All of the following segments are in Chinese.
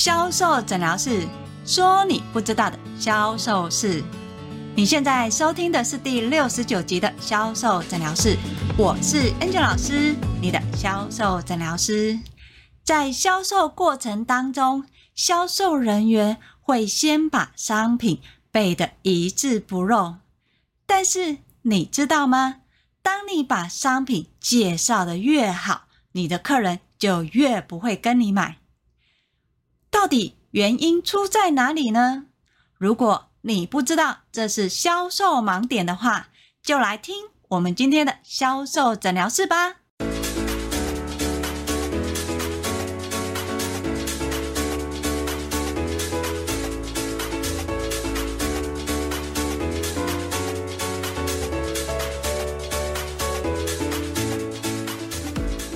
销售诊疗室说：“你不知道的销售事。”你现在收听的是第六十九集的销售诊疗室，我是 Angel 老师，你的销售诊疗师。在销售过程当中，销售人员会先把商品背得一字不漏，但是你知道吗？当你把商品介绍得越好，你的客人就越不会跟你买。到底原因出在哪里呢？如果你不知道这是销售盲点的话，就来听我们今天的销售诊疗室吧。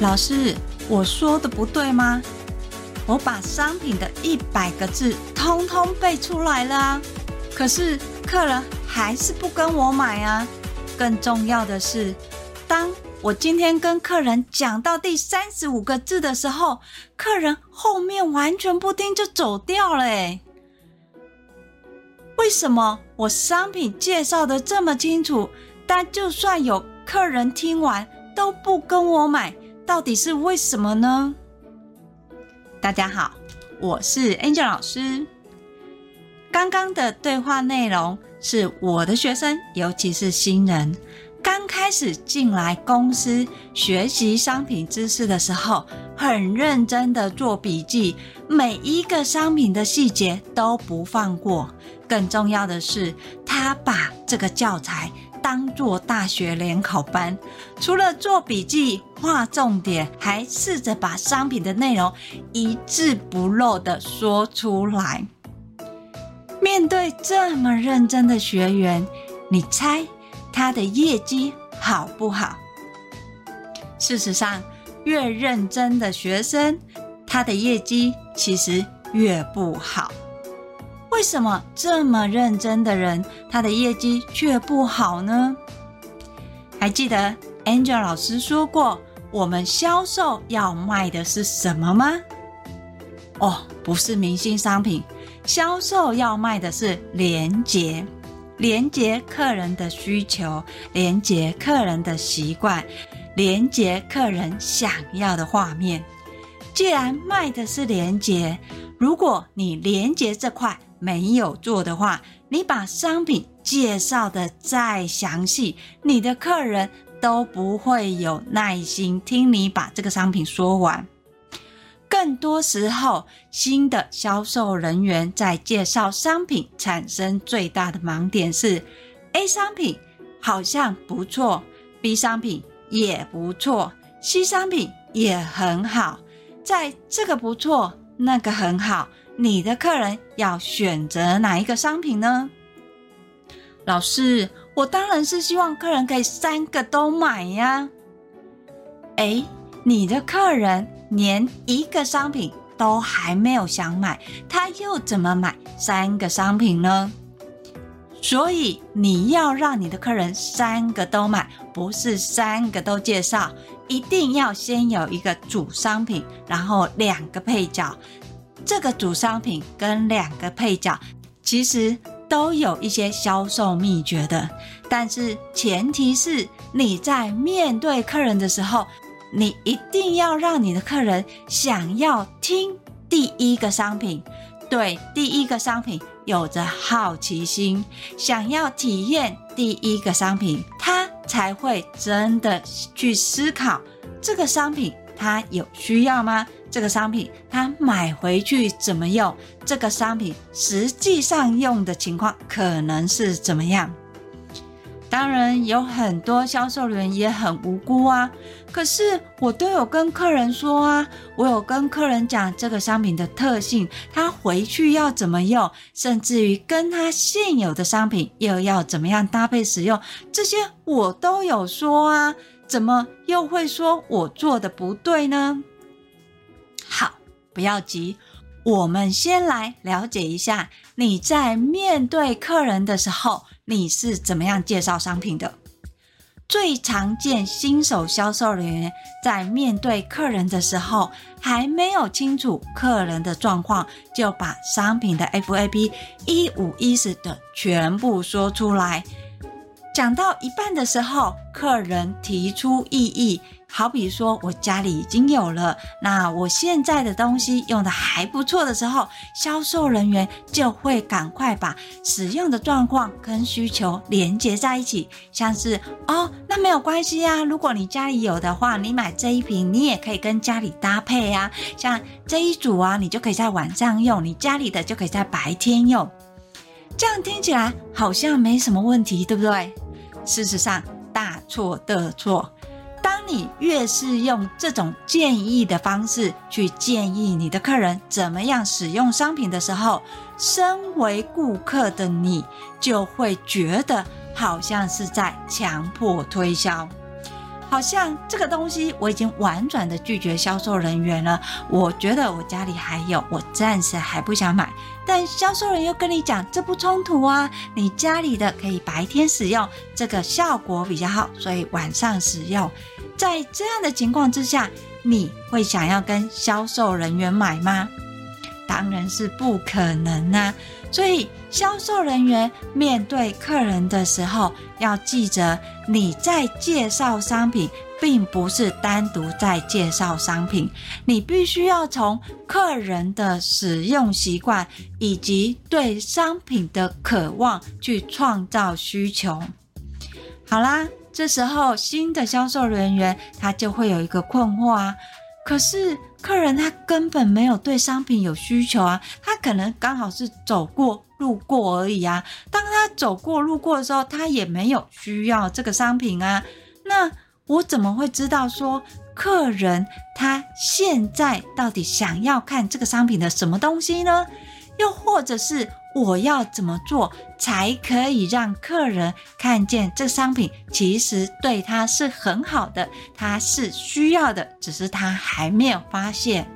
老师，我说的不对吗？我把商品的一百个字通通背出来了，可是客人还是不跟我买啊。更重要的是，当我今天跟客人讲到第三十五个字的时候，客人后面完全不听就走掉了诶。为什么我商品介绍的这么清楚，但就算有客人听完都不跟我买，到底是为什么呢？大家好，我是 Angel 老师。刚刚的对话内容是我的学生，尤其是新人，刚开始进来公司学习商品知识的时候，很认真的做笔记，每一个商品的细节都不放过。更重要的是，他把这个教材。当做大学联考班，除了做笔记、画重点，还试着把商品的内容一字不漏的说出来。面对这么认真的学员，你猜他的业绩好不好？事实上，越认真的学生，他的业绩其实越不好。为什么这么认真的人，他的业绩却不好呢？还记得 Angel 老师说过，我们销售要卖的是什么吗？哦，不是明星商品，销售要卖的是连接，连接客人的需求，连接客人的习惯，连接客人想要的画面。既然卖的是连接，如果你连结这块，没有做的话，你把商品介绍的再详细，你的客人都不会有耐心听你把这个商品说完。更多时候，新的销售人员在介绍商品产生最大的盲点是：A 商品好像不错，B 商品也不错，C 商品也很好，在这个不错，那个很好。你的客人要选择哪一个商品呢？老师，我当然是希望客人可以三个都买呀。诶，你的客人连一个商品都还没有想买，他又怎么买三个商品呢？所以你要让你的客人三个都买，不是三个都介绍，一定要先有一个主商品，然后两个配角。这个主商品跟两个配角，其实都有一些销售秘诀的，但是前提是你在面对客人的时候，你一定要让你的客人想要听第一个商品，对第一个商品有着好奇心，想要体验第一个商品，他才会真的去思考这个商品它有需要吗？这个商品它买回去怎么用？这个商品实际上用的情况可能是怎么样？当然有很多销售人员也很无辜啊，可是我都有跟客人说啊，我有跟客人讲这个商品的特性，他回去要怎么用，甚至于跟他现有的商品又要怎么样搭配使用，这些我都有说啊，怎么又会说我做的不对呢？好，不要急，我们先来了解一下你在面对客人的时候，你是怎么样介绍商品的。最常见新手销售人员在面对客人的时候，还没有清楚客人的状况，就把商品的 FAB 一五一十的全部说出来。讲到一半的时候，客人提出异议。好比说，我家里已经有了，那我现在的东西用得还不错的时候，销售人员就会赶快把使用的状况跟需求连接在一起，像是哦，那没有关系啊，如果你家里有的话，你买这一瓶，你也可以跟家里搭配啊，像这一组啊，你就可以在晚上用，你家里的就可以在白天用，这样听起来好像没什么问题，对不对？事实上，大错特错。你越是用这种建议的方式去建议你的客人怎么样使用商品的时候，身为顾客的你就会觉得好像是在强迫推销。好像这个东西我已经婉转的拒绝销售人员了。我觉得我家里还有，我暂时还不想买。但销售人又跟你讲，这不冲突啊，你家里的可以白天使用，这个效果比较好，所以晚上使用。在这样的情况之下，你会想要跟销售人员买吗？当然是不可能啊。所以，销售人员面对客人的时候，要记着你在介绍商品，并不是单独在介绍商品，你必须要从客人的使用习惯以及对商品的渴望去创造需求。好啦，这时候新的销售人员他就会有一个困惑啊。可是客人他根本没有对商品有需求啊，他可能刚好是走过路过而已啊。当他走过路过的时候，他也没有需要这个商品啊。那我怎么会知道说客人他现在到底想要看这个商品的什么东西呢？又或者是？我要怎么做才可以让客人看见这商品其实对他是很好的，他是需要的，只是他还没有发现。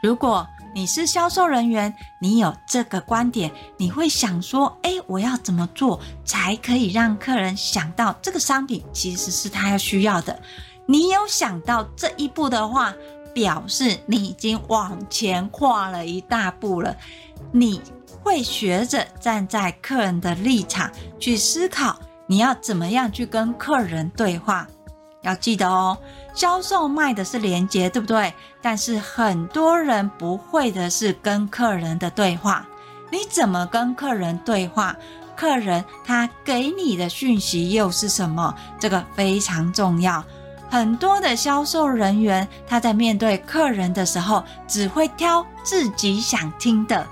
如果你是销售人员，你有这个观点，你会想说：诶，我要怎么做才可以让客人想到这个商品其实是他要需要的？你有想到这一步的话，表示你已经往前跨了一大步了。你会学着站在客人的立场去思考，你要怎么样去跟客人对话。要记得哦，销售卖的是连接，对不对？但是很多人不会的是跟客人的对话。你怎么跟客人对话？客人他给你的讯息又是什么？这个非常重要。很多的销售人员他在面对客人的时候，只会挑自己想听的。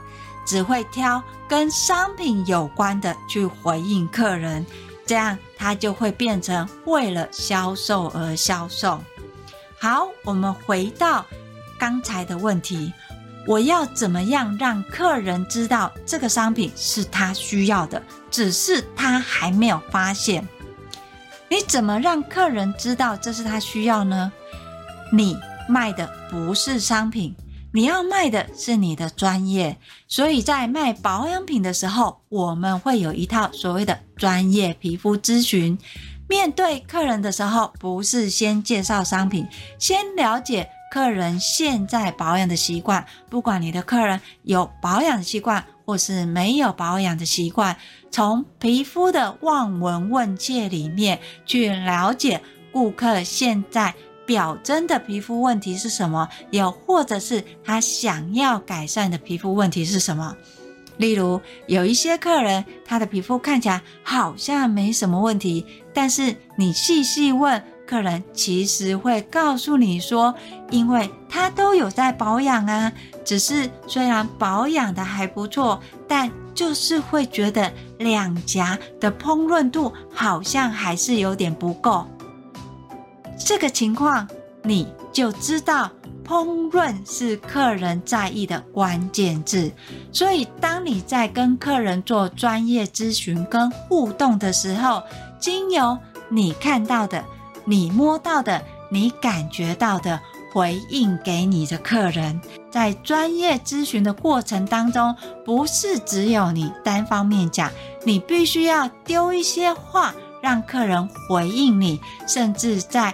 只会挑跟商品有关的去回应客人，这样他就会变成为了销售而销售。好，我们回到刚才的问题，我要怎么样让客人知道这个商品是他需要的，只是他还没有发现？你怎么让客人知道这是他需要呢？你卖的不是商品。你要卖的是你的专业，所以在卖保养品的时候，我们会有一套所谓的专业皮肤咨询。面对客人的时候，不是先介绍商品，先了解客人现在保养的习惯。不管你的客人有保养的习惯，或是没有保养的习惯，从皮肤的望闻问切里面去了解顾客现在。表征的皮肤问题是什么？又或者是他想要改善的皮肤问题是什么？例如，有一些客人，他的皮肤看起来好像没什么问题，但是你细细问客人，其实会告诉你说，因为他都有在保养啊，只是虽然保养的还不错，但就是会觉得两颊的膨润度好像还是有点不够。这个情况，你就知道膨润是客人在意的关键字。所以，当你在跟客人做专业咨询跟互动的时候，经由你看到的、你摸到的、你感觉到的，回应给你的客人。在专业咨询的过程当中，不是只有你单方面讲，你必须要丢一些话。让客人回应你，甚至在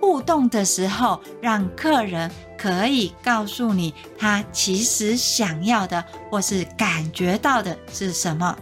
互动的时候，让客人可以告诉你他其实想要的或是感觉到的是什么。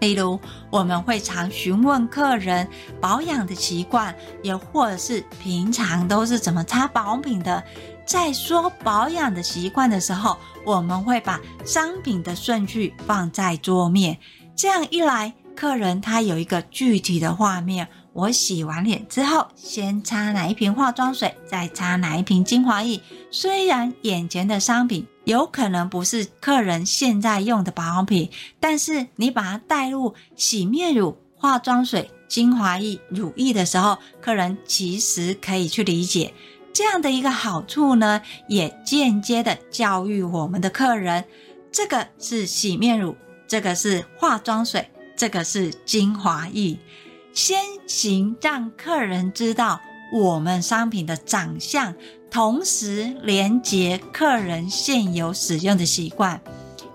例如，我们会常询问客人保养的习惯，也或者是平常都是怎么擦保养品的。在说保养的习惯的时候，我们会把商品的顺序放在桌面，这样一来，客人他有一个具体的画面。我洗完脸之后，先擦哪一瓶化妆水，再擦哪一瓶精华液。虽然眼前的商品有可能不是客人现在用的保养品，但是你把它带入洗面乳、化妆水、精华液、乳液的时候，客人其实可以去理解这样的一个好处呢，也间接的教育我们的客人，这个是洗面乳，这个是化妆水，这个是精华液。先行让客人知道我们商品的长相，同时连接客人现有使用的习惯。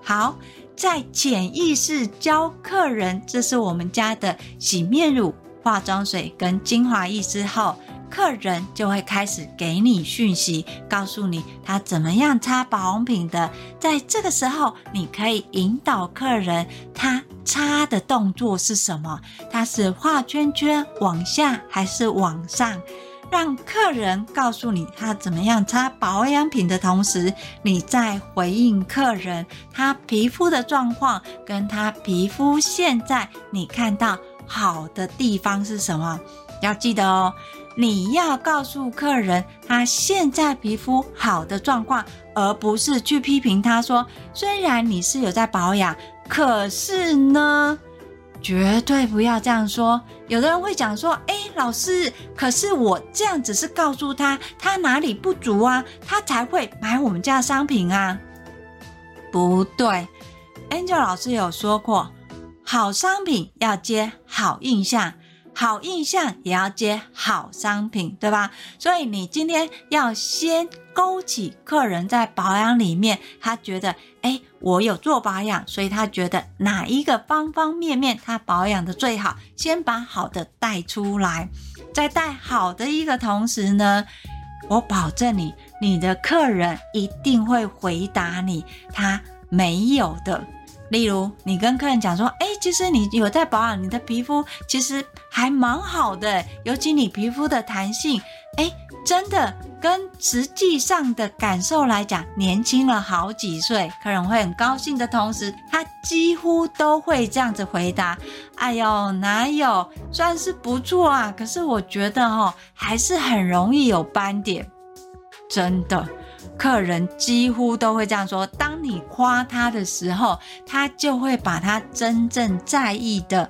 好，在潜意识教客人这是我们家的洗面乳、化妆水跟精华液之后。客人就会开始给你讯息，告诉你他怎么样擦保养品的。在这个时候，你可以引导客人，他擦的动作是什么？他是画圈圈往下还是往上？让客人告诉你他怎么样擦保养品的同时，你在回应客人他皮肤的状况，跟他皮肤现在你看到好的地方是什么？要记得哦。你要告诉客人他现在皮肤好的状况，而不是去批评他说，虽然你是有在保养，可是呢，绝对不要这样说。有的人会讲说，哎，老师，可是我这样只是告诉他他哪里不足啊，他才会买我们家的商品啊。不对，Angel 老师有说过，好商品要接好印象。好印象也要接好商品，对吧？所以你今天要先勾起客人在保养里面，他觉得，哎，我有做保养，所以他觉得哪一个方方面面他保养的最好，先把好的带出来，在带好的一个同时呢，我保证你，你的客人一定会回答你他没有的。例如，你跟客人讲说：“哎，其实你有在保养，你的皮肤其实还蛮好的，尤其你皮肤的弹性，哎，真的跟实际上的感受来讲，年轻了好几岁。”客人会很高兴的同时，他几乎都会这样子回答：“哎呦，哪有，算是不错啊，可是我觉得哦，还是很容易有斑点，真的。”客人几乎都会这样说：当你夸他的时候，他就会把他真正在意的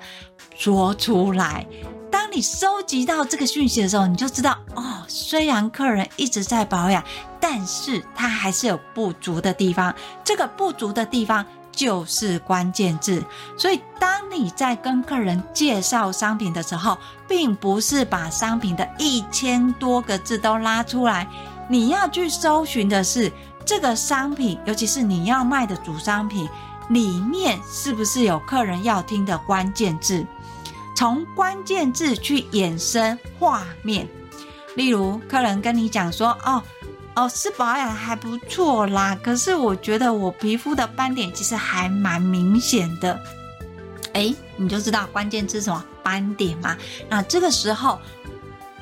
说出来。当你收集到这个讯息的时候，你就知道哦，虽然客人一直在保养，但是他还是有不足的地方。这个不足的地方就是关键字。所以，当你在跟客人介绍商品的时候，并不是把商品的一千多个字都拉出来。你要去搜寻的是这个商品，尤其是你要卖的主商品里面是不是有客人要听的关键字？从关键字去衍生画面。例如，客人跟你讲说：“哦，哦，是保养还不错啦，可是我觉得我皮肤的斑点其实还蛮明显的。”诶，你就知道关键字什么？斑点嘛。那这个时候。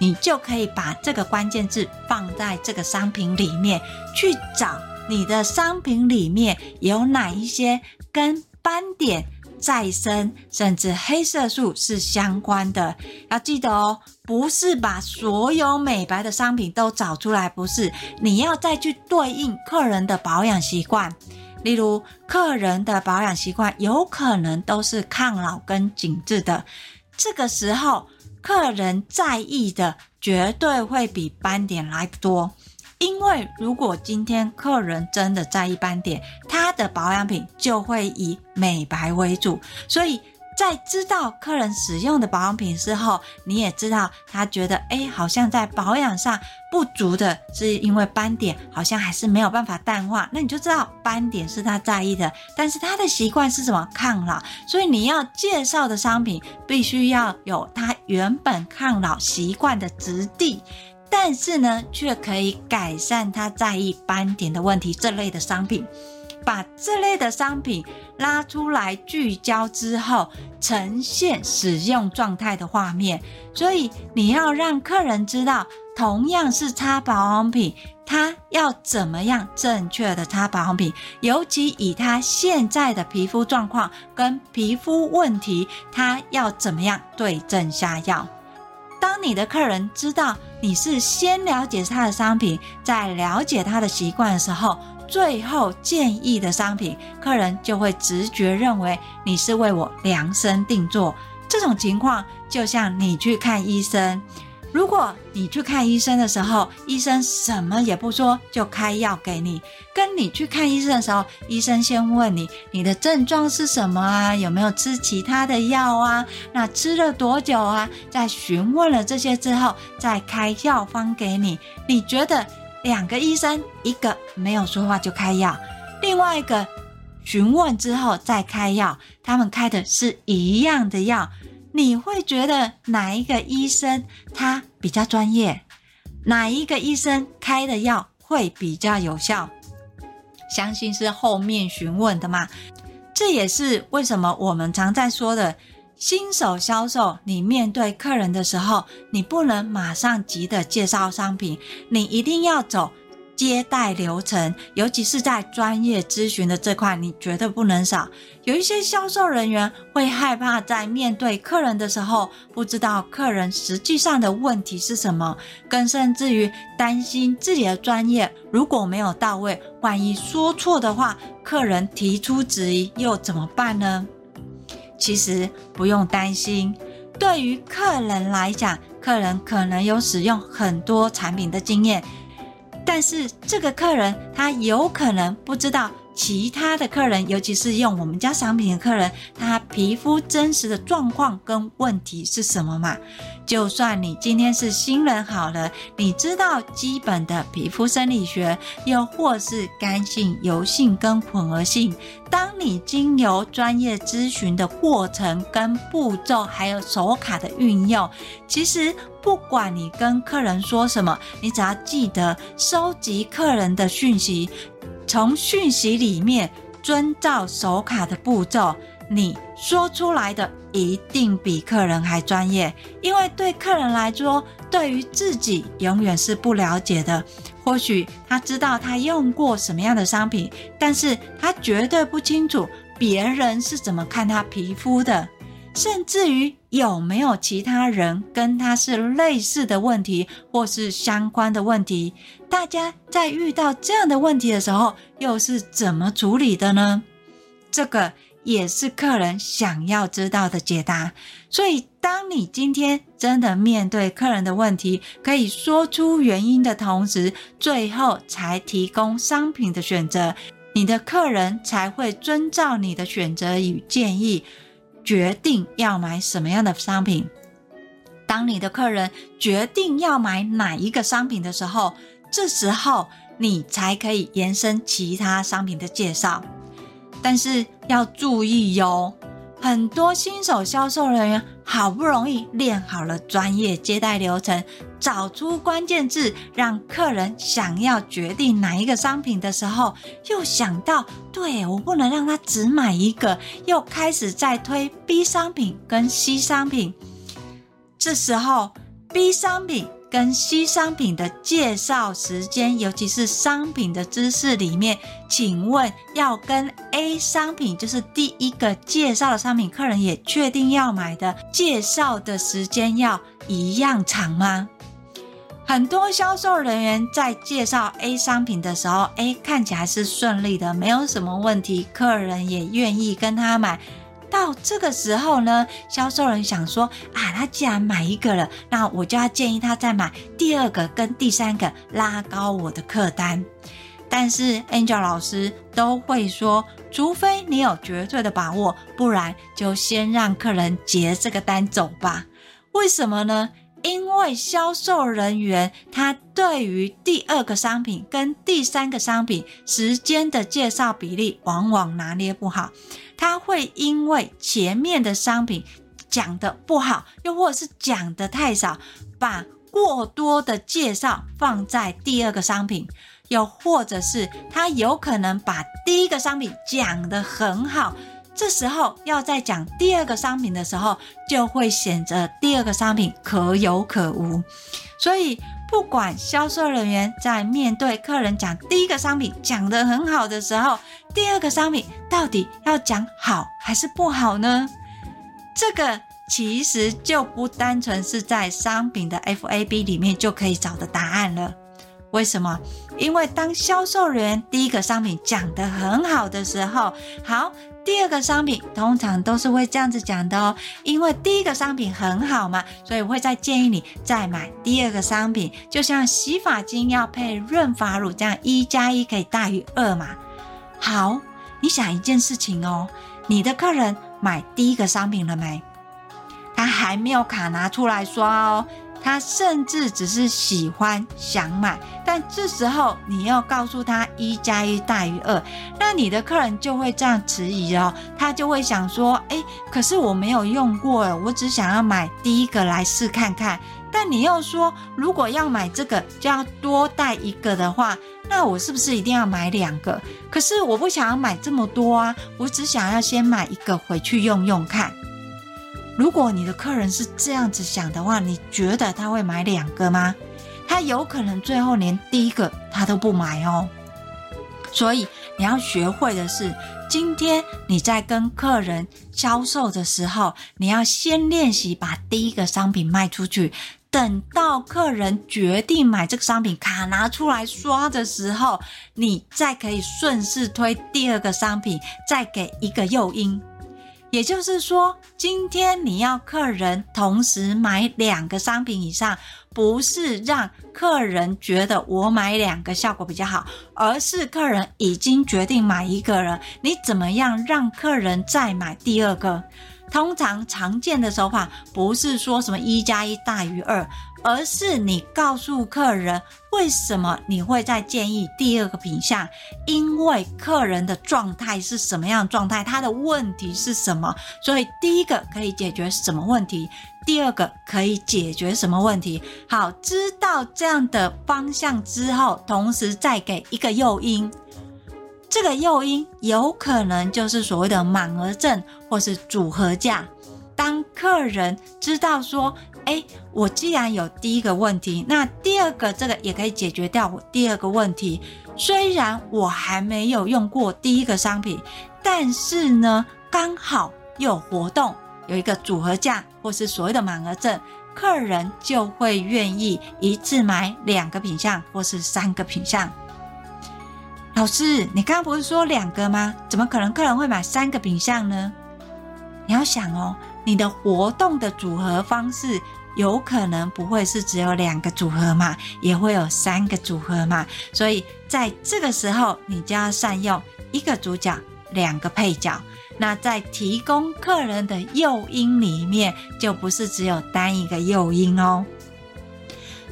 你就可以把这个关键字放在这个商品里面去找，你的商品里面有哪一些跟斑点再生甚至黑色素是相关的。要记得哦，不是把所有美白的商品都找出来，不是，你要再去对应客人的保养习惯。例如，客人的保养习惯有可能都是抗老跟紧致的，这个时候。客人在意的绝对会比斑点来得多，因为如果今天客人真的在意斑点，他的保养品就会以美白为主。所以，在知道客人使用的保养品之后，你也知道他觉得，哎，好像在保养上不足的，是因为斑点好像还是没有办法淡化。那你就知道斑点是他在意的，但是他的习惯是什么？抗老。所以你要介绍的商品必须要有他原本抗老习惯的质地，但是呢，却可以改善他在意斑点的问题。这类的商品。把这类的商品拉出来聚焦之后，呈现使用状态的画面。所以你要让客人知道，同样是擦保养品，他要怎么样正确的擦保养品，尤其以他现在的皮肤状况跟皮肤问题，他要怎么样对症下药。当你的客人知道你是先了解他的商品，再了解他的习惯的时候。最后建议的商品，客人就会直觉认为你是为我量身定做。这种情况就像你去看医生，如果你去看医生的时候，医生什么也不说就开药给你；跟你去看医生的时候，医生先问你你的症状是什么啊，有没有吃其他的药啊，那吃了多久啊？在询问了这些之后，再开药方给你。你觉得？两个医生，一个没有说话就开药，另外一个询问之后再开药，他们开的是一样的药，你会觉得哪一个医生他比较专业？哪一个医生开的药会比较有效？相信是后面询问的嘛。这也是为什么我们常在说的。新手销售，你面对客人的时候，你不能马上急的介绍商品，你一定要走接待流程，尤其是在专业咨询的这块，你绝对不能少。有一些销售人员会害怕在面对客人的时候，不知道客人实际上的问题是什么，更甚至于担心自己的专业如果没有到位，万一说错的话，客人提出质疑又怎么办呢？其实不用担心，对于客人来讲，客人可能有使用很多产品的经验，但是这个客人他有可能不知道其他的客人，尤其是用我们家商品的客人，他皮肤真实的状况跟问题是什么嘛？就算你今天是新人好了，你知道基本的皮肤生理学，又或是干性、油性跟混合性，当你经由专业咨询的过程跟步骤，还有手卡的运用，其实不管你跟客人说什么，你只要记得收集客人的讯息，从讯息里面遵照手卡的步骤。你说出来的一定比客人还专业，因为对客人来说，对于自己永远是不了解的。或许他知道他用过什么样的商品，但是他绝对不清楚别人是怎么看他皮肤的，甚至于有没有其他人跟他是类似的问题或是相关的问题。大家在遇到这样的问题的时候，又是怎么处理的呢？这个。也是客人想要知道的解答，所以当你今天真的面对客人的问题，可以说出原因的同时，最后才提供商品的选择，你的客人才会遵照你的选择与建议，决定要买什么样的商品。当你的客人决定要买哪一个商品的时候，这时候你才可以延伸其他商品的介绍。但是要注意哟，很多新手销售人员好不容易练好了专业接待流程，找出关键字，让客人想要决定哪一个商品的时候，又想到，对，我不能让他只买一个，又开始再推 B 商品跟 C 商品。这时候 B 商品。跟 C 商品的介绍时间，尤其是商品的知识里面，请问要跟 A 商品，就是第一个介绍的商品，客人也确定要买的，介绍的时间要一样长吗？很多销售人员在介绍 A 商品的时候，A 看起来是顺利的，没有什么问题，客人也愿意跟他买。到这个时候呢，销售人想说啊，他既然买一个了，那我就要建议他再买第二个跟第三个，拉高我的客单。但是 Angel 老师都会说，除非你有绝对的把握，不然就先让客人结这个单走吧。为什么呢？因为销售人员他对于第二个商品跟第三个商品时间的介绍比例往往拿捏不好，他会因为前面的商品讲得不好，又或者是讲得太少，把过多的介绍放在第二个商品，又或者是他有可能把第一个商品讲得很好。这时候要再讲第二个商品的时候，就会显得第二个商品可有可无。所以，不管销售人员在面对客人讲第一个商品讲得很好的时候，第二个商品到底要讲好还是不好呢？这个其实就不单纯是在商品的 FAB 里面就可以找的答案了。为什么？因为当销售人员第一个商品讲得很好的时候，好。第二个商品通常都是会这样子讲的哦，因为第一个商品很好嘛，所以我会再建议你再买第二个商品。就像洗发精要配润发乳这样，一加一可以大于二嘛。好，你想一件事情哦，你的客人买第一个商品了没？他还没有卡拿出来刷哦。他甚至只是喜欢想买，但这时候你要告诉他一加一大于二，那你的客人就会这样迟疑哦，他就会想说，诶，可是我没有用过，我只想要买第一个来试看看。但你又说，如果要买这个就要多带一个的话，那我是不是一定要买两个？可是我不想要买这么多啊，我只想要先买一个回去用用看。如果你的客人是这样子想的话，你觉得他会买两个吗？他有可能最后连第一个他都不买哦。所以你要学会的是，今天你在跟客人销售的时候，你要先练习把第一个商品卖出去，等到客人决定买这个商品，卡拿出来刷的时候，你再可以顺势推第二个商品，再给一个诱因。也就是说，今天你要客人同时买两个商品以上，不是让客人觉得我买两个效果比较好，而是客人已经决定买一个了，你怎么样让客人再买第二个？通常常见的手法不是说什么一加一大于二，而是你告诉客人为什么你会再建议第二个品项，因为客人的状态是什么样状态，他的问题是什么，所以第一个可以解决什么问题，第二个可以解决什么问题。好，知道这样的方向之后，同时再给一个诱因。这个诱因有可能就是所谓的满额赠或是组合价。当客人知道说，哎，我既然有第一个问题，那第二个这个也可以解决掉我第二个问题。虽然我还没有用过第一个商品，但是呢，刚好有活动，有一个组合价或是所谓的满额赠，客人就会愿意一次买两个品项或是三个品项。老师，你刚刚不是说两个吗？怎么可能客人会买三个品项呢？你要想哦，你的活动的组合方式有可能不会是只有两个组合嘛，也会有三个组合嘛。所以在这个时候，你就要善用一个主角，两个配角。那在提供客人的诱因里面，就不是只有单一个诱因哦。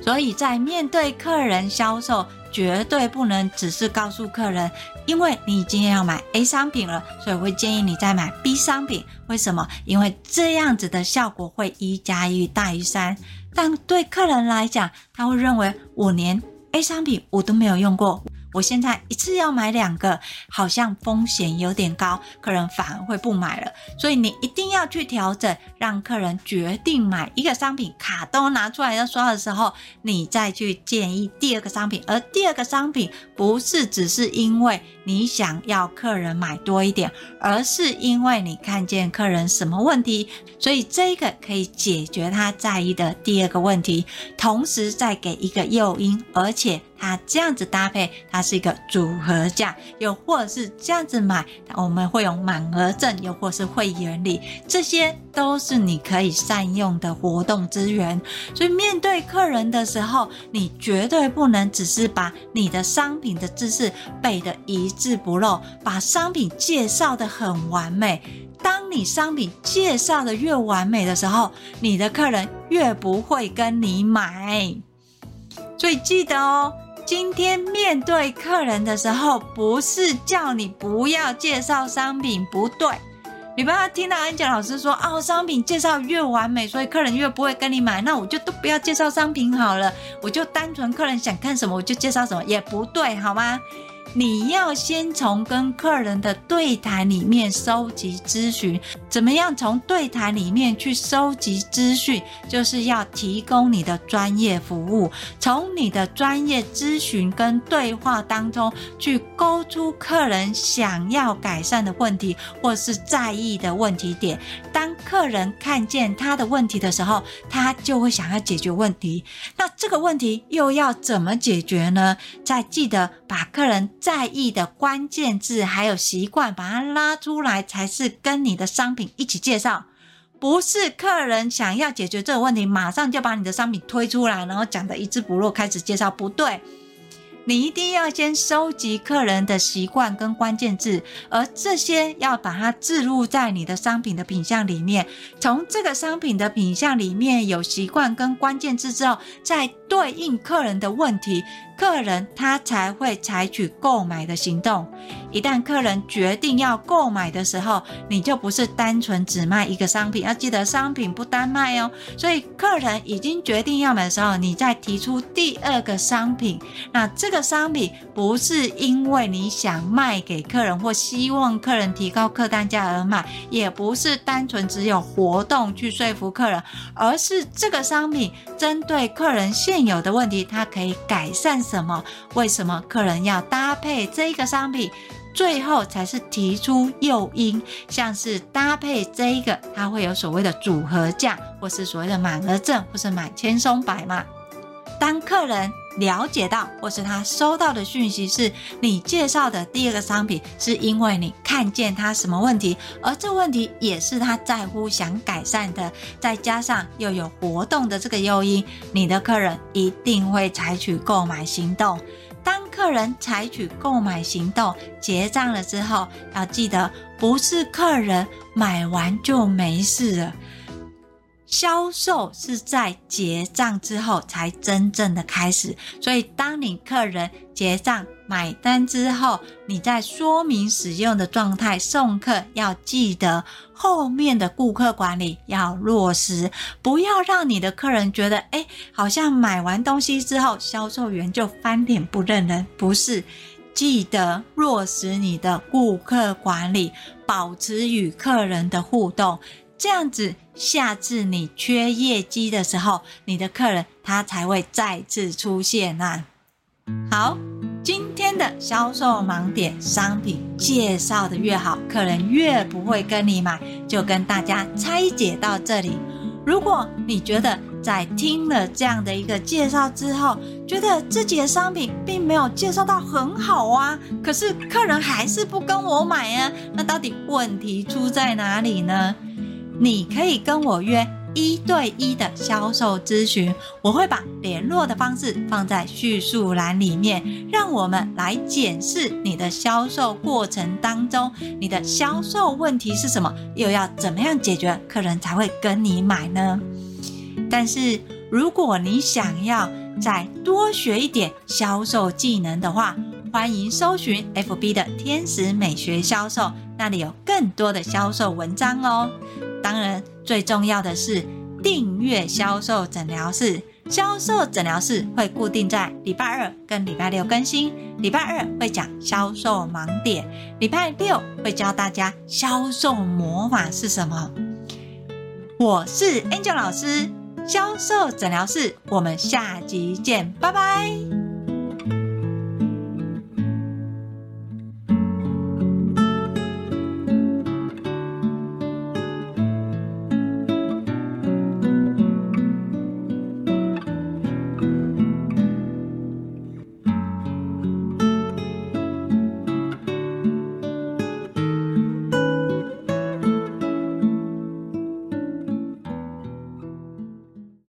所以在面对客人销售，绝对不能只是告诉客人，因为你已经要买 A 商品了，所以会建议你再买 B 商品。为什么？因为这样子的效果会一加一大于三。但对客人来讲，他会认为我连 A 商品我都没有用过。我现在一次要买两个，好像风险有点高，客人反而会不买了。所以你一定要去调整，让客人决定买一个商品，卡都拿出来要刷的时候，你再去建议第二个商品。而第二个商品不是只是因为你想要客人买多一点，而是因为你看见客人什么问题，所以这个可以解决他在意的第二个问题，同时再给一个诱因，而且。它这样子搭配，它是一个组合价，又或者是这样子买，我们会有满额赠，又或是会员礼，这些都是你可以善用的活动资源。所以面对客人的时候，你绝对不能只是把你的商品的知识背得一字不漏，把商品介绍得很完美。当你商品介绍得越完美的时候，你的客人越不会跟你买。所以记得哦。今天面对客人的时候，不是叫你不要介绍商品，不对。你不要听到安姐老师说哦，商品介绍越完美，所以客人越不会跟你买，那我就都不要介绍商品好了，我就单纯客人想看什么我就介绍什么，也不对，好吗？你要先从跟客人的对谈里面收集资讯，怎么样从对谈里面去收集资讯？就是要提供你的专业服务，从你的专业咨询跟对话当中去勾出客人想要改善的问题或是在意的问题点。当客人看见他的问题的时候，他就会想要解决问题。那这个问题又要怎么解决呢？再记得把客人。在意的关键字还有习惯，把它拉出来，才是跟你的商品一起介绍。不是客人想要解决这个问题，马上就把你的商品推出来，然后讲得一字不漏开始介绍，不对。你一定要先收集客人的习惯跟关键字，而这些要把它置入在你的商品的品项里面。从这个商品的品项里面有习惯跟关键字之后，再对应客人的问题。客人他才会采取购买的行动。一旦客人决定要购买的时候，你就不是单纯只卖一个商品，要记得商品不单卖哦。所以客人已经决定要买的时候，你再提出第二个商品。那这个商品不是因为你想卖给客人或希望客人提高客单价而买，也不是单纯只有活动去说服客人，而是这个商品针对客人现有的问题，它可以改善。什么？为什么客人要搭配这个商品？最后才是提出诱因，像是搭配这一个，它会有所谓的组合价，或是所谓的满额赠，或是满千松百嘛。当客人了解到，或是他收到的讯息是你介绍的第二个商品，是因为你看见他什么问题，而这问题也是他在乎、想改善的，再加上又有活动的这个诱因，你的客人一定会采取购买行动。当客人采取购买行动，结账了之后，要记得不是客人买完就没事了。销售是在结账之后才真正的开始，所以当你客人结账买单之后，你在说明使用的状态送客要记得后面的顾客管理要落实，不要让你的客人觉得，哎，好像买完东西之后，销售员就翻脸不认人，不是，记得落实你的顾客管理，保持与客人的互动。这样子，下次你缺业绩的时候，你的客人他才会再次出现呐、啊。好，今天的销售盲点，商品介绍的越好，客人越不会跟你买，就跟大家拆解到这里。如果你觉得在听了这样的一个介绍之后，觉得自己的商品并没有介绍到很好啊，可是客人还是不跟我买啊，那到底问题出在哪里呢？你可以跟我约一对一的销售咨询，我会把联络的方式放在叙述栏里面，让我们来检视你的销售过程当中，你的销售问题是什么，又要怎么样解决，客人才会跟你买呢？但是如果你想要再多学一点销售技能的话，欢迎搜寻 FB 的天使美学销售，那里有更多的销售文章哦。当然，最重要的是订阅销售诊疗室。销售诊疗室会固定在礼拜二跟礼拜六更新。礼拜二会讲销售盲点，礼拜六会教大家销售魔法是什么。我是 Angel 老师，销售诊疗室，我们下集见，拜拜。